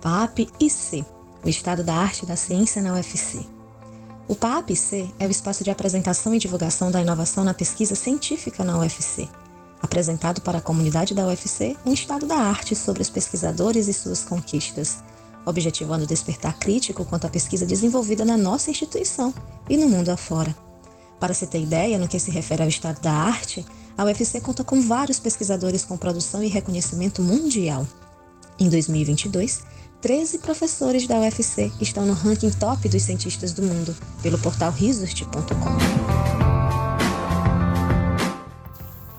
PAP-IC, o Estado da Arte e da Ciência na UFC. O PAP-IC é o espaço de apresentação e divulgação da inovação na pesquisa científica na UFC, apresentado para a comunidade da UFC um estado da arte sobre os pesquisadores e suas conquistas, objetivando despertar crítico quanto à pesquisa desenvolvida na nossa instituição e no mundo afora. Para se ter ideia no que se refere ao estado da arte, a UFC conta com vários pesquisadores com produção e reconhecimento mundial. Em 2022, 13 professores da UFC estão no ranking top dos cientistas do mundo, pelo portal Resort.com.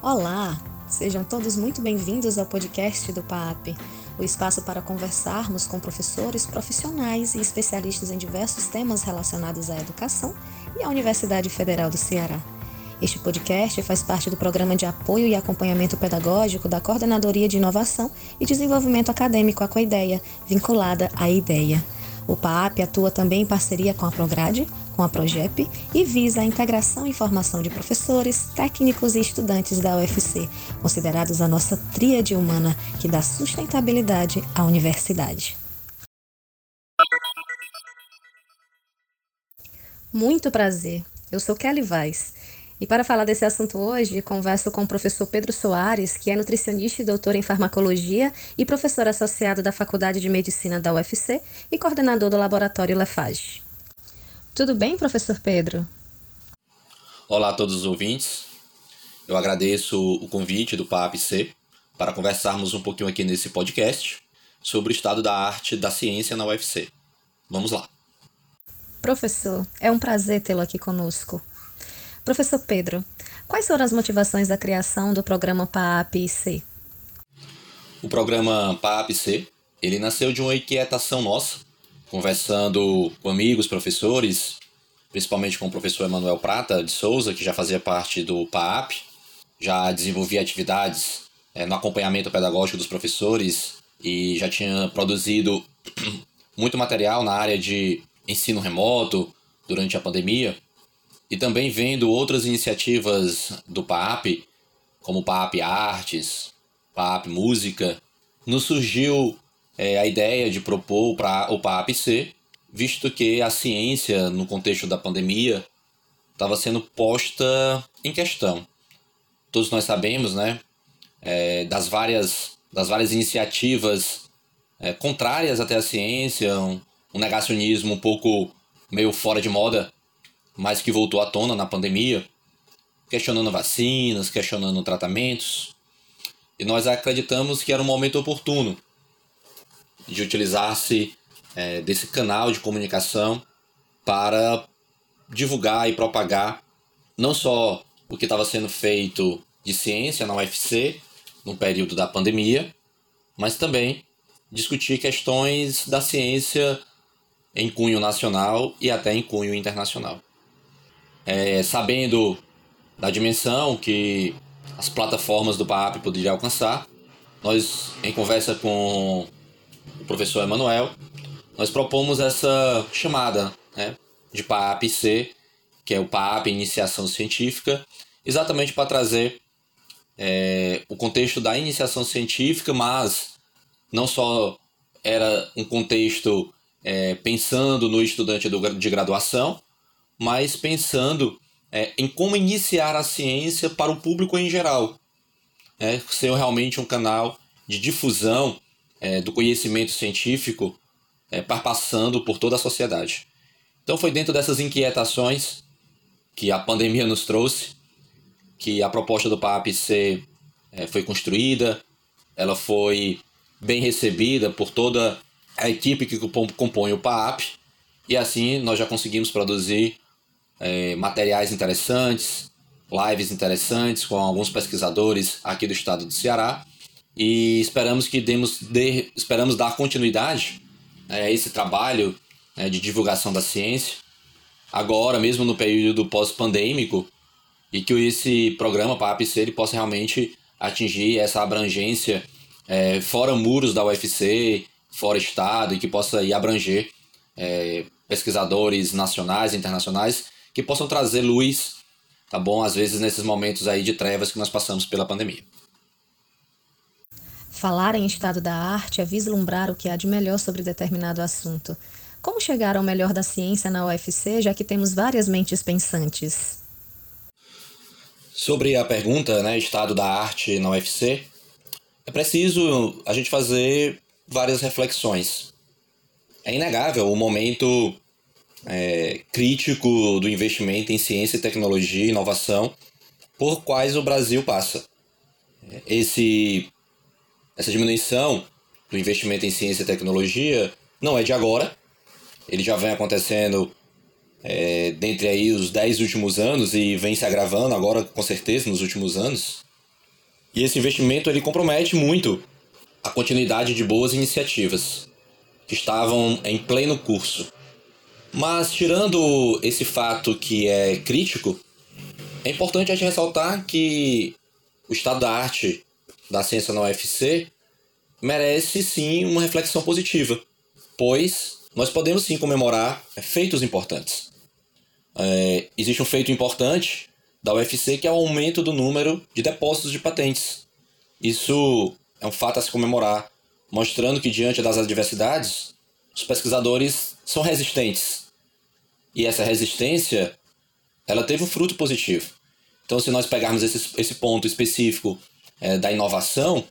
Olá! Sejam todos muito bem-vindos ao podcast do PAP, o espaço para conversarmos com professores, profissionais e especialistas em diversos temas relacionados à educação e à Universidade Federal do Ceará. Este podcast faz parte do programa de apoio e acompanhamento pedagógico da Coordenadoria de Inovação e Desenvolvimento Acadêmico, a Coideia, vinculada à IDEA. O PAP atua também em parceria com a Prograde, com a Progep e visa a integração e formação de professores, técnicos e estudantes da UFC, considerados a nossa tríade humana que dá sustentabilidade à universidade. Muito prazer. Eu sou Kelly Vaz e para falar desse assunto hoje, converso com o professor Pedro Soares, que é nutricionista e doutor em farmacologia e professor associado da Faculdade de Medicina da UFC e coordenador do laboratório Lefage. Tudo bem, professor Pedro? Olá a todos os ouvintes. Eu agradeço o convite do PAPC para conversarmos um pouquinho aqui nesse podcast sobre o estado da arte da ciência na UFC. Vamos lá. Professor, é um prazer tê-lo aqui conosco. Professor Pedro, quais foram as motivações da criação do programa PAP-C? O programa PAP-C, ele nasceu de uma inquietação nossa, conversando com amigos, professores, principalmente com o professor Emanuel Prata de Souza, que já fazia parte do PAP, já desenvolvia atividades é, no acompanhamento pedagógico dos professores e já tinha produzido muito material na área de ensino remoto durante a pandemia e também vendo outras iniciativas do PAP, como PAP Artes, PAP Música, nos surgiu é, a ideia de propor para o PAP-C, visto que a ciência, no contexto da pandemia, estava sendo posta em questão. Todos nós sabemos, né, é, das, várias, das várias iniciativas é, contrárias até à ciência, um, um negacionismo um pouco meio fora de moda mas que voltou à tona na pandemia, questionando vacinas, questionando tratamentos. E nós acreditamos que era um momento oportuno de utilizar-se é, desse canal de comunicação para divulgar e propagar não só o que estava sendo feito de ciência na UFC no período da pandemia, mas também discutir questões da ciência em cunho nacional e até em cunho internacional é, sabendo da dimensão que as plataformas do PAP poderiam alcançar, nós, em conversa com o professor Emanuel, nós propomos essa chamada né, de PAP-C, que é o PAP Iniciação Científica, exatamente para trazer é, o contexto da iniciação científica, mas não só era um contexto é, pensando no estudante de graduação, mas pensando é, em como iniciar a ciência para o público em geral. É, ser realmente um canal de difusão é, do conhecimento científico é, passando por toda a sociedade. Então foi dentro dessas inquietações que a pandemia nos trouxe, que a proposta do PAPC é, foi construída, ela foi bem recebida por toda a equipe que compõe o PAP, e assim nós já conseguimos produzir é, materiais interessantes, lives interessantes com alguns pesquisadores aqui do estado do Ceará. E esperamos que demos de, esperamos dar continuidade né, a esse trabalho né, de divulgação da ciência agora mesmo no período pós-pandêmico e que esse programa para a APC ele possa realmente atingir essa abrangência é, fora muros da UFC, fora estado e que possa ir abranger é, pesquisadores nacionais e internacionais que possam trazer luz, tá bom? Às vezes nesses momentos aí de trevas que nós passamos pela pandemia. Falar em estado da arte é vislumbrar o que há de melhor sobre determinado assunto. Como chegar ao melhor da ciência na UFC, já que temos várias mentes pensantes? Sobre a pergunta, né, estado da arte na UFC, é preciso a gente fazer várias reflexões. É inegável o momento é, crítico do investimento em ciência, tecnologia e inovação por quais o Brasil passa. Esse, essa diminuição do investimento em ciência e tecnologia não é de agora, ele já vem acontecendo é, dentre aí os dez últimos anos e vem se agravando agora com certeza nos últimos anos. E esse investimento ele compromete muito a continuidade de boas iniciativas que estavam em pleno curso. Mas tirando esse fato que é crítico, é importante a gente ressaltar que o estado da arte da ciência na UFC merece sim uma reflexão positiva, pois nós podemos sim comemorar feitos importantes. É, existe um feito importante da UFC que é o aumento do número de depósitos de patentes. Isso é um fato a se comemorar, mostrando que diante das adversidades, os pesquisadores são resistentes. E essa resistência, ela teve um fruto positivo. Então, se nós pegarmos esse, esse ponto específico é, da inovação,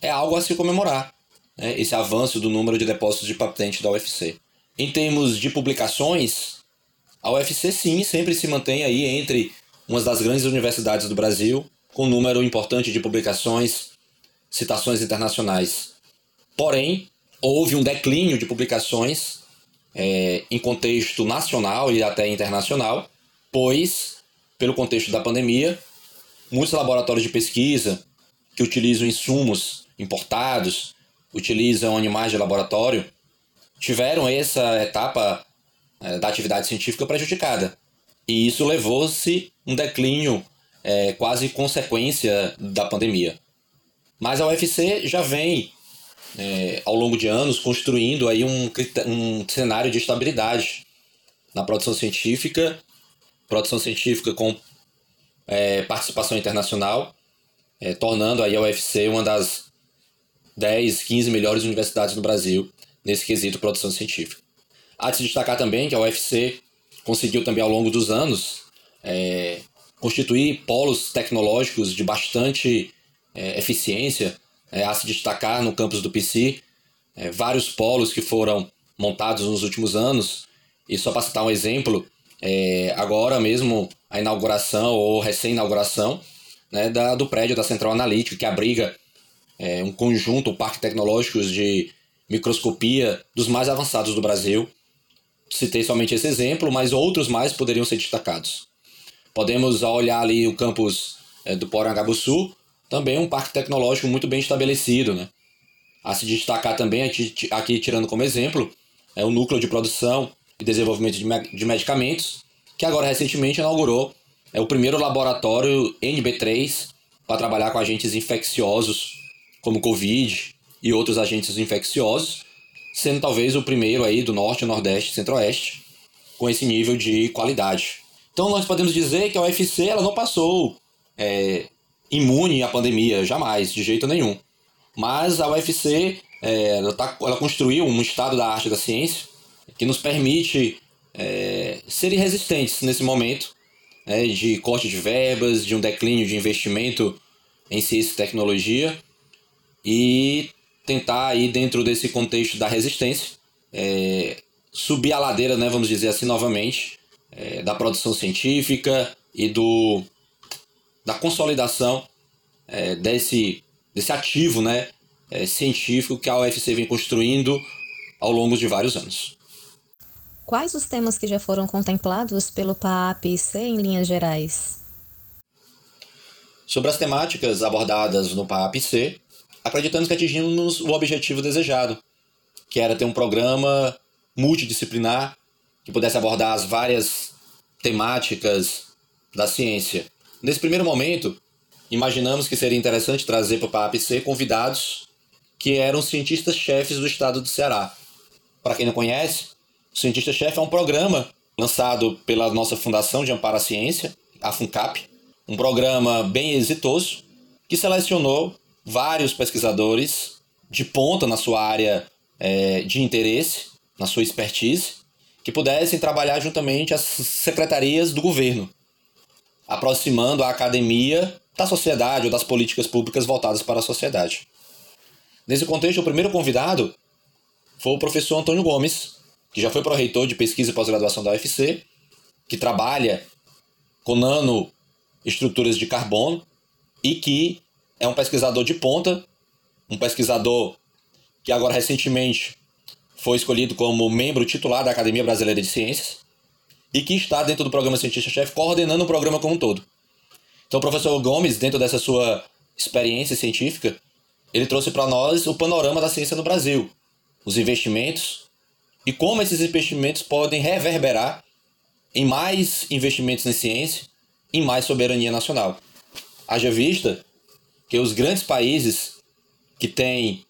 é algo a se comemorar, né? esse avanço do número de depósitos de patente da UFC. Em termos de publicações, a UFC sim sempre se mantém aí entre uma das grandes universidades do Brasil, com um número importante de publicações, citações internacionais. Porém, houve um declínio de publicações é, em contexto nacional e até internacional, pois, pelo contexto da pandemia, muitos laboratórios de pesquisa que utilizam insumos importados, utilizam animais de laboratório, tiveram essa etapa é, da atividade científica prejudicada. E isso levou-se um declínio é, quase consequência da pandemia. Mas a UFC já vem, é, ao longo de anos, construindo aí um, um cenário de estabilidade na produção científica, produção científica com é, participação internacional, é, tornando aí a UFC uma das 10, 15 melhores universidades do Brasil nesse quesito produção científica. Há de se destacar também que a UFC conseguiu também ao longo dos anos é, constituir polos tecnológicos de bastante é, eficiência, é, a se destacar no campus do PC, é, vários polos que foram montados nos últimos anos, e só para citar um exemplo, é, agora mesmo a inauguração ou recém-inauguração né, do prédio da Central Analítica, que abriga é, um conjunto, um parque tecnológico de microscopia dos mais avançados do Brasil. Citei somente esse exemplo, mas outros mais poderiam ser destacados. Podemos olhar ali o campus é, do Porangabuçu, também um parque tecnológico muito bem estabelecido. Né? A se destacar também, aqui, tirando como exemplo, é o núcleo de produção e desenvolvimento de, me de medicamentos, que agora recentemente inaugurou é o primeiro laboratório NB3 para trabalhar com agentes infecciosos como Covid e outros agentes infecciosos, sendo talvez o primeiro aí do norte, nordeste, centro-oeste com esse nível de qualidade. Então nós podemos dizer que a UFC ela não passou é, imune à pandemia, jamais, de jeito nenhum. Mas a UFC é, ela, tá, ela construiu um estado da arte da ciência que nos permite é, serem resistentes nesse momento né, de corte de verbas, de um declínio de investimento em ciência e tecnologia e tentar aí dentro desse contexto da resistência é, subir a ladeira, né, vamos dizer assim novamente, é, da produção científica e do da consolidação é, desse desse ativo, né, é, científico que a UFC vem construindo ao longo de vários anos. Quais os temas que já foram contemplados pelo PAAP-C em linhas gerais? Sobre as temáticas abordadas no PAAP-C, acreditamos que atingimos o objetivo desejado, que era ter um programa multidisciplinar que pudesse abordar as várias temáticas da ciência. Nesse primeiro momento, imaginamos que seria interessante trazer para o PAAP-C convidados que eram cientistas-chefes do estado do Ceará. Para quem não conhece, o Cientista-Chefe é um programa lançado pela nossa Fundação de Amparo à Ciência, a FUNCAP, um programa bem exitoso que selecionou vários pesquisadores de ponta na sua área é, de interesse, na sua expertise, que pudessem trabalhar juntamente as secretarias do governo, aproximando a academia da sociedade ou das políticas públicas voltadas para a sociedade. Nesse contexto, o primeiro convidado foi o professor Antônio Gomes, que já foi pró-reitor de pesquisa e pós-graduação da UFC, que trabalha com nanoestruturas de carbono e que é um pesquisador de ponta, um pesquisador que agora recentemente foi escolhido como membro titular da Academia Brasileira de Ciências e que está dentro do programa Cientista-Chefe coordenando o programa como um todo. Então, o professor Gomes, dentro dessa sua experiência científica, ele trouxe para nós o panorama da ciência no Brasil, os investimentos e como esses investimentos podem reverberar em mais investimentos em ciência, em mais soberania nacional. Haja vista que os grandes países que têm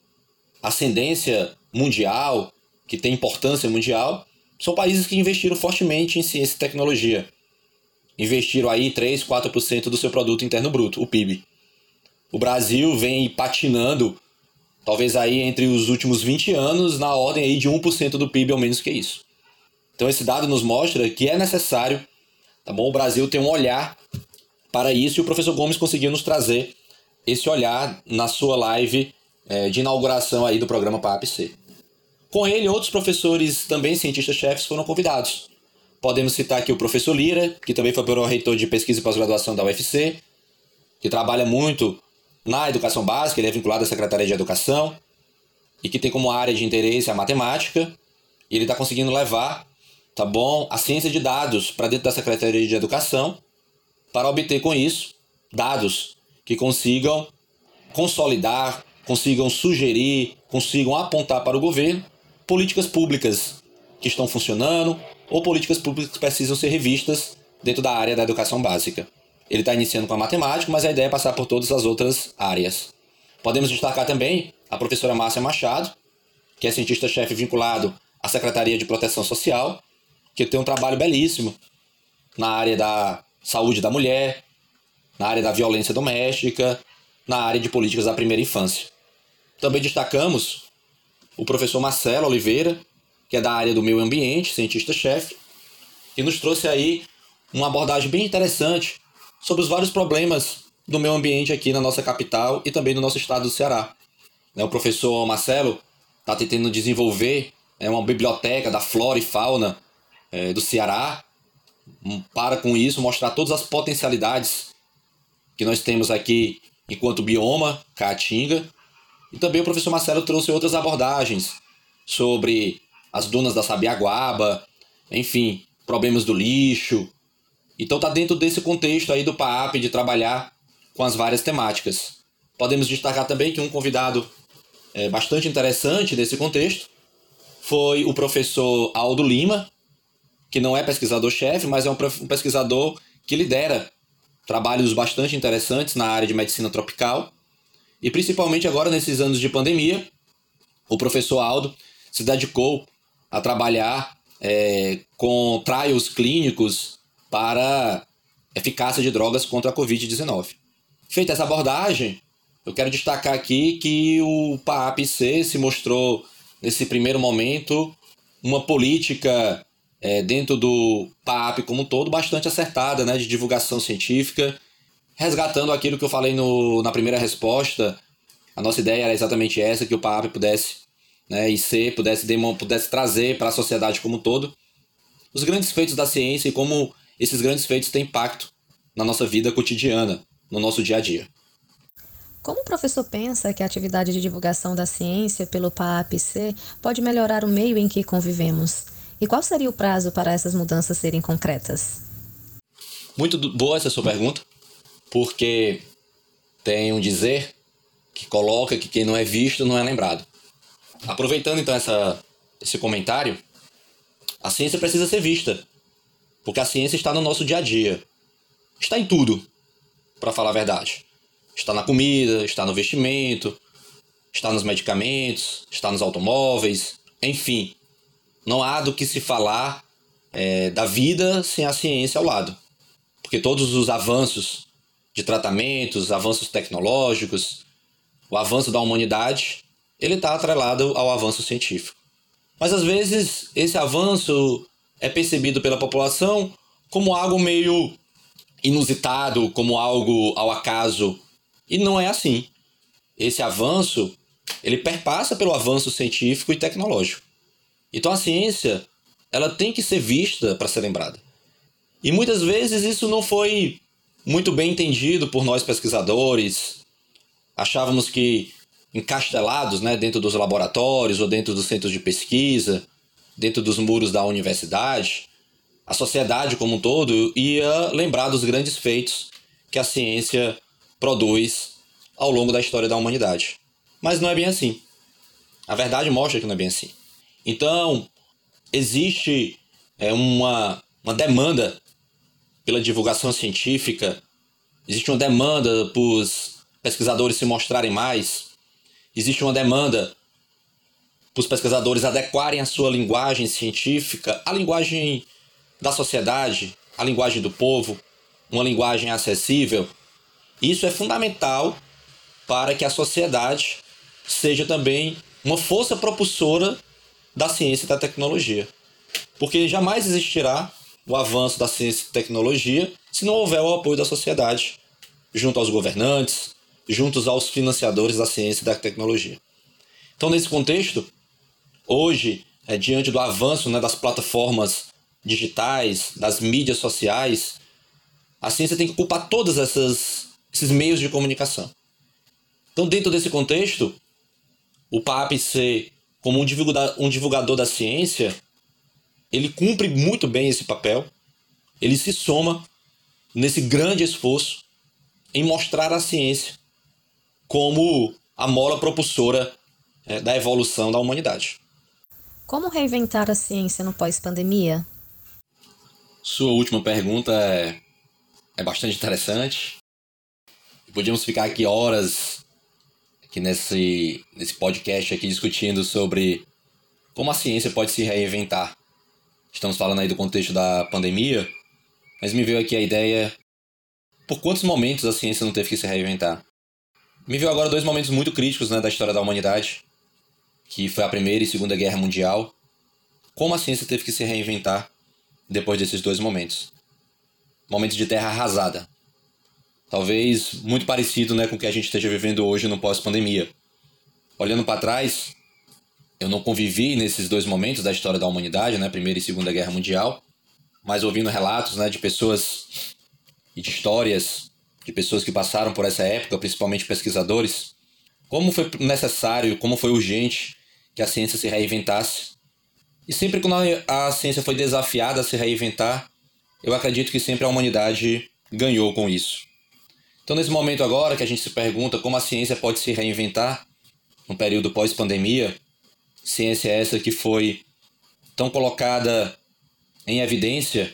ascendência mundial, que têm importância mundial, são países que investiram fortemente em ciência e tecnologia. Investiram aí 3, 4% do seu produto interno bruto, o PIB. O Brasil vem patinando, talvez aí entre os últimos 20 anos, na ordem aí de 1% do PIB ou menos que isso. Então esse dado nos mostra que é necessário, tá bom? O Brasil tem um olhar para isso e o professor Gomes conseguiu nos trazer esse olhar na sua live é, de inauguração aí do programa PAP-C. Com ele, outros professores, também cientistas-chefes, foram convidados. Podemos citar aqui o professor Lira, que também foi reitor de pesquisa e pós-graduação da UFC, que trabalha muito na educação básica, ele é vinculado à Secretaria de Educação, e que tem como área de interesse a matemática, e ele está conseguindo levar, tá bom, a ciência de dados para dentro da Secretaria de Educação, para obter com isso dados que consigam consolidar, consigam sugerir, consigam apontar para o governo políticas públicas que estão funcionando ou políticas públicas que precisam ser revistas dentro da área da educação básica. Ele está iniciando com a matemática, mas a ideia é passar por todas as outras áreas. Podemos destacar também a professora Márcia Machado, que é cientista-chefe vinculado à Secretaria de Proteção Social, que tem um trabalho belíssimo na área da saúde da mulher, na área da violência doméstica, na área de políticas da primeira infância. Também destacamos o professor Marcelo Oliveira, que é da área do meio ambiente, cientista-chefe, que nos trouxe aí uma abordagem bem interessante sobre os vários problemas do meio ambiente aqui na nossa capital e também no nosso estado do Ceará. Né, o professor Marcelo está tentando desenvolver né, uma biblioteca da flora e fauna é, do Ceará, para com isso mostrar todas as potencialidades que nós temos aqui enquanto bioma, Caatinga. E também o professor Marcelo trouxe outras abordagens sobre as dunas da Sabiaguaba, enfim, problemas do lixo. Então tá dentro desse contexto aí do PAP de trabalhar com as várias temáticas. Podemos destacar também que um convidado é, bastante interessante nesse contexto foi o professor Aldo Lima, que não é pesquisador-chefe, mas é um pesquisador que lidera trabalhos bastante interessantes na área de medicina tropical. E principalmente agora, nesses anos de pandemia, o professor Aldo se dedicou a trabalhar é, com trials clínicos para eficácia de drogas contra a Covid-19. Feita essa abordagem, eu quero destacar aqui que o PAP-C se mostrou, nesse primeiro momento, uma política é, dentro do PAP como um todo, bastante acertada, né, de divulgação científica, resgatando aquilo que eu falei no, na primeira resposta. A nossa ideia era exatamente essa, que o PAP pudesse, né, e ser, pudesse, pudesse trazer para a sociedade como um todo os grandes feitos da ciência e como esses grandes feitos têm impacto na nossa vida cotidiana, no nosso dia a dia. Como o professor pensa que a atividade de divulgação da ciência pelo PAP-C pode melhorar o meio em que convivemos? E qual seria o prazo para essas mudanças serem concretas? Muito boa essa sua pergunta, porque tem um dizer que coloca que quem não é visto não é lembrado. Aproveitando então essa, esse comentário, a ciência precisa ser vista, porque a ciência está no nosso dia a dia. Está em tudo, para falar a verdade. Está na comida, está no vestimento, está nos medicamentos, está nos automóveis, enfim, não há do que se falar é, da vida sem a ciência ao lado. Porque todos os avanços de tratamentos, avanços tecnológicos, o avanço da humanidade, ele está atrelado ao avanço científico. Mas às vezes esse avanço é percebido pela população como algo meio inusitado, como algo ao acaso, e não é assim. Esse avanço, ele perpassa pelo avanço científico e tecnológico. Então a ciência, ela tem que ser vista para ser lembrada. E muitas vezes isso não foi muito bem entendido por nós pesquisadores. Achávamos que encastelados né, dentro dos laboratórios ou dentro dos centros de pesquisa, dentro dos muros da universidade, a sociedade como um todo ia lembrar dos grandes feitos que a ciência produz ao longo da história da humanidade. Mas não é bem assim. A verdade mostra que não é bem assim. Então, existe é, uma, uma demanda pela divulgação científica, existe uma demanda para os pesquisadores se mostrarem mais, existe uma demanda para os pesquisadores adequarem a sua linguagem científica à linguagem da sociedade, à linguagem do povo, uma linguagem acessível. Isso é fundamental para que a sociedade seja também uma força propulsora da ciência e da tecnologia. Porque jamais existirá o avanço da ciência e tecnologia se não houver o apoio da sociedade, junto aos governantes, juntos aos financiadores da ciência e da tecnologia. Então, nesse contexto, hoje, é, diante do avanço né, das plataformas digitais, das mídias sociais, a ciência tem que ocupar todos esses meios de comunicação. Então, dentro desse contexto, o PAPC, como um divulgador, um divulgador da ciência, ele cumpre muito bem esse papel, ele se soma nesse grande esforço em mostrar a ciência como a mola propulsora é, da evolução da humanidade. Como reinventar a ciência no pós-pandemia? Sua última pergunta é, é bastante interessante. Podíamos ficar aqui horas aqui nesse, nesse podcast aqui discutindo sobre como a ciência pode se reinventar. Estamos falando aí do contexto da pandemia, mas me veio aqui a ideia por quantos momentos a ciência não teve que se reinventar? Me veio agora dois momentos muito críticos né, da história da humanidade, que foi a Primeira e Segunda Guerra Mundial. Como a ciência teve que se reinventar depois desses dois momentos? Momentos de terra arrasada. Talvez muito parecido né, com o que a gente esteja vivendo hoje no pós-pandemia. Olhando para trás, eu não convivi nesses dois momentos da história da humanidade, né, Primeira e Segunda Guerra Mundial, mas ouvindo relatos né, de pessoas e de histórias de pessoas que passaram por essa época, principalmente pesquisadores, como foi necessário, como foi urgente que a ciência se reinventasse. E sempre que a ciência foi desafiada a se reinventar, eu acredito que sempre a humanidade ganhou com isso. Então, nesse momento agora que a gente se pergunta como a ciência pode se reinventar no período pós-pandemia, ciência essa que foi tão colocada em evidência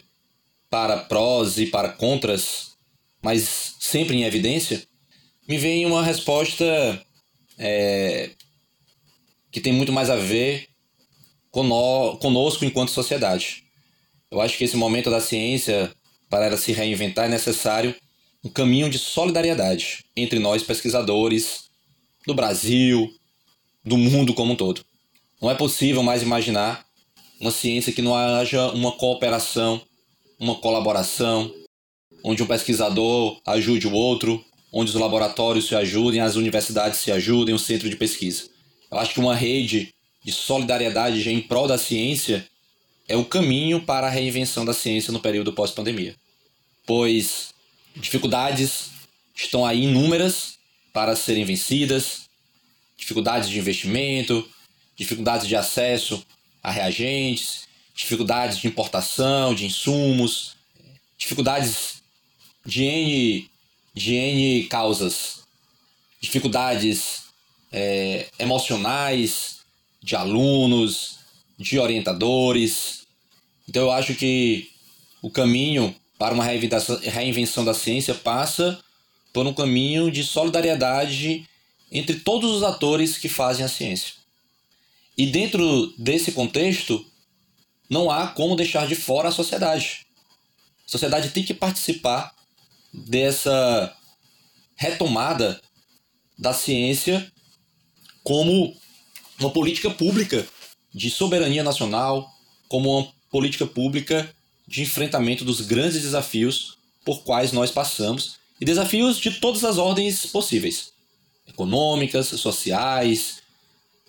para prós e para contras mas sempre em evidência, me vem uma resposta é, que tem muito mais a ver conosco enquanto sociedade. Eu acho que esse momento da ciência, para ela se reinventar, é necessário um caminho de solidariedade entre nós pesquisadores do Brasil, do mundo como um todo. Não é possível mais imaginar uma ciência que não haja uma cooperação, uma colaboração, onde um pesquisador ajude o outro, onde os laboratórios se ajudem, as universidades se ajudem, o centro de pesquisa. Eu acho que uma rede de solidariedade em prol da ciência é o caminho para a reinvenção da ciência no período pós-pandemia. Pois dificuldades estão aí inúmeras para serem vencidas, dificuldades de investimento, dificuldades de acesso a reagentes, dificuldades de importação de insumos, dificuldades de N, de N causas, dificuldades é, emocionais de alunos, de orientadores. Então eu acho que o caminho para uma reinvenção da ciência passa por um caminho de solidariedade entre todos os atores que fazem a ciência. E dentro desse contexto, não há como deixar de fora a sociedade. A sociedade tem que participar dessa retomada da ciência como uma política pública de soberania nacional, como uma política pública de enfrentamento dos grandes desafios por quais nós passamos e desafios de todas as ordens possíveis econômicas, sociais,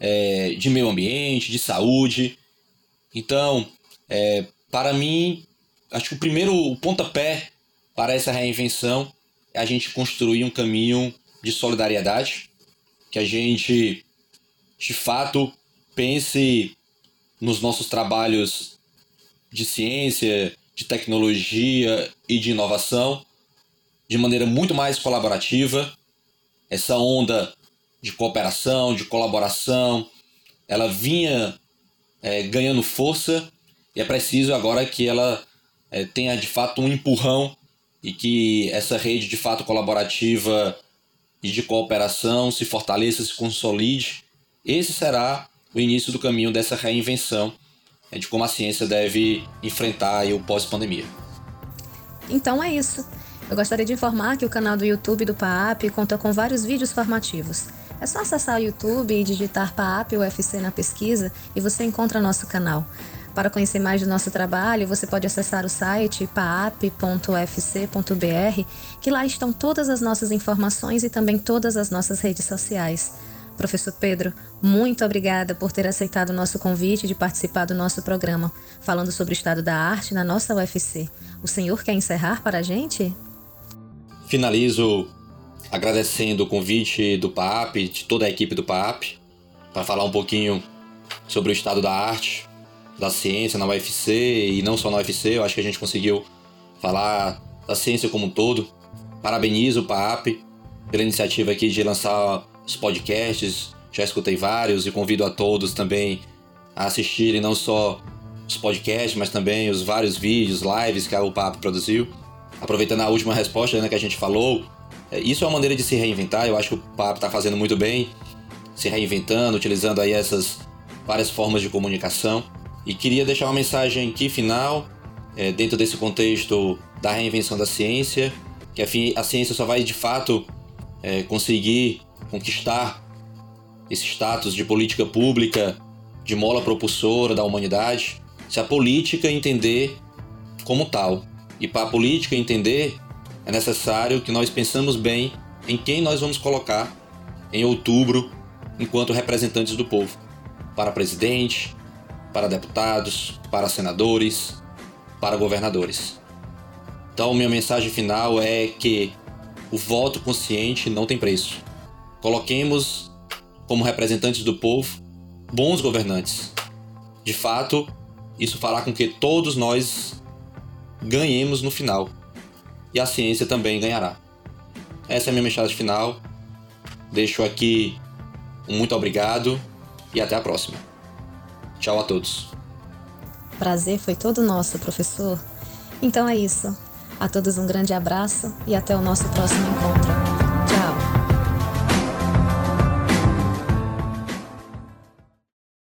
é, de meio ambiente, de saúde. Então, é, para mim, acho que o primeiro pontapé para essa reinvenção é a gente construir um caminho de solidariedade, que a gente, de fato, pense nos nossos trabalhos de ciência, de tecnologia e de inovação de maneira muito mais colaborativa. Essa onda de cooperação, de colaboração, ela vinha é, ganhando força e é preciso agora que ela é, tenha de fato um empurrão e que essa rede de fato colaborativa e de cooperação se fortaleça, se consolide. Esse será o início do caminho dessa reinvenção é, de como a ciência deve enfrentar o pós-pandemia. Então é isso. Eu gostaria de informar que o canal do YouTube do PAAP conta com vários vídeos formativos. É só acessar o YouTube e digitar PAAP UFC na pesquisa e você encontra nosso canal. Para conhecer mais do nosso trabalho, você pode acessar o site paap.ufc.br, que lá estão todas as nossas informações e também todas as nossas redes sociais. Professor Pedro, muito obrigada por ter aceitado o nosso convite de participar do nosso programa, falando sobre o estado da arte na nossa UFC. O senhor quer encerrar para a gente? Finalizo agradecendo o convite do PAP, de toda a equipe do PAP, para falar um pouquinho sobre o estado da arte, da ciência na UFC e não só na UFC. Eu acho que a gente conseguiu falar da ciência como um todo. Parabenizo o PAP pela iniciativa aqui de lançar os podcasts, já escutei vários e convido a todos também a assistirem não só os podcasts, mas também os vários vídeos, lives que a UPAP produziu. Aproveitando a última resposta né, que a gente falou, isso é uma maneira de se reinventar, eu acho que o PAP está fazendo muito bem, se reinventando, utilizando aí essas várias formas de comunicação. E queria deixar uma mensagem aqui final, é, dentro desse contexto da reinvenção da ciência, que a ciência só vai de fato é, conseguir conquistar esse status de política pública, de mola propulsora da humanidade, se a política entender como tal. E para a política entender, é necessário que nós pensamos bem em quem nós vamos colocar em outubro enquanto representantes do povo. Para presidente, para deputados, para senadores, para governadores. Então, minha mensagem final é que o voto consciente não tem preço. Coloquemos como representantes do povo bons governantes. De fato, isso fará com que todos nós ganhemos no final. E a ciência também ganhará. Essa é a minha mensagem final. Deixo aqui um muito obrigado e até a próxima. Tchau a todos. Prazer foi todo nosso, professor. Então é isso. A todos um grande abraço e até o nosso próximo encontro.